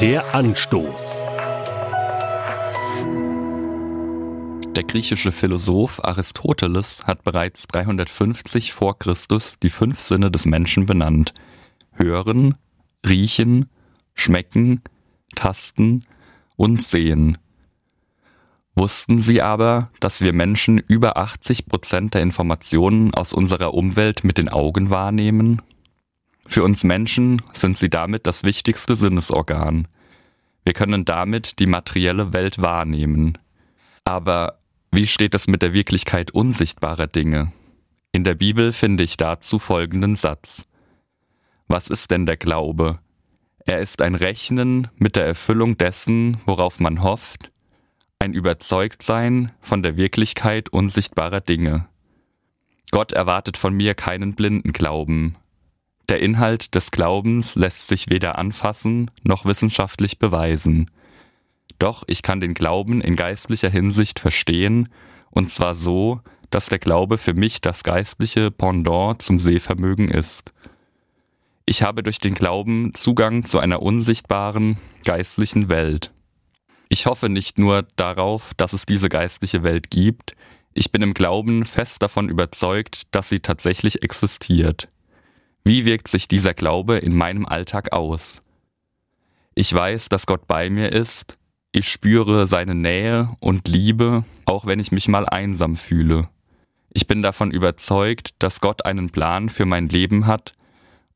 Der Anstoß. Der griechische Philosoph Aristoteles hat bereits 350 vor Christus die fünf Sinne des Menschen benannt. Hören, riechen, schmecken, tasten und sehen. Wussten Sie aber, dass wir Menschen über 80 Prozent der Informationen aus unserer Umwelt mit den Augen wahrnehmen? Für uns Menschen sind sie damit das wichtigste Sinnesorgan. Wir können damit die materielle Welt wahrnehmen. Aber wie steht es mit der Wirklichkeit unsichtbarer Dinge? In der Bibel finde ich dazu folgenden Satz. Was ist denn der Glaube? Er ist ein Rechnen mit der Erfüllung dessen, worauf man hofft, ein Überzeugtsein von der Wirklichkeit unsichtbarer Dinge. Gott erwartet von mir keinen blinden Glauben. Der Inhalt des Glaubens lässt sich weder anfassen noch wissenschaftlich beweisen. Doch ich kann den Glauben in geistlicher Hinsicht verstehen, und zwar so, dass der Glaube für mich das geistliche Pendant zum Sehvermögen ist. Ich habe durch den Glauben Zugang zu einer unsichtbaren, geistlichen Welt. Ich hoffe nicht nur darauf, dass es diese geistliche Welt gibt, ich bin im Glauben fest davon überzeugt, dass sie tatsächlich existiert. Wie wirkt sich dieser Glaube in meinem Alltag aus? Ich weiß, dass Gott bei mir ist, ich spüre seine Nähe und Liebe, auch wenn ich mich mal einsam fühle. Ich bin davon überzeugt, dass Gott einen Plan für mein Leben hat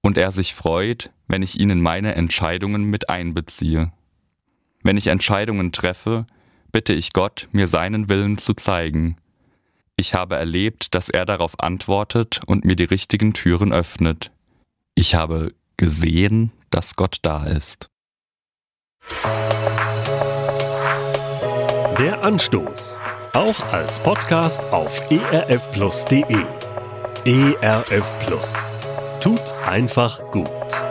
und er sich freut, wenn ich ihn in meine Entscheidungen mit einbeziehe. Wenn ich Entscheidungen treffe, bitte ich Gott, mir seinen Willen zu zeigen. Ich habe erlebt, dass er darauf antwortet und mir die richtigen Türen öffnet. Ich habe gesehen, dass Gott da ist. Der Anstoß. Auch als Podcast auf erfplus.de. ERF Plus. Tut einfach gut.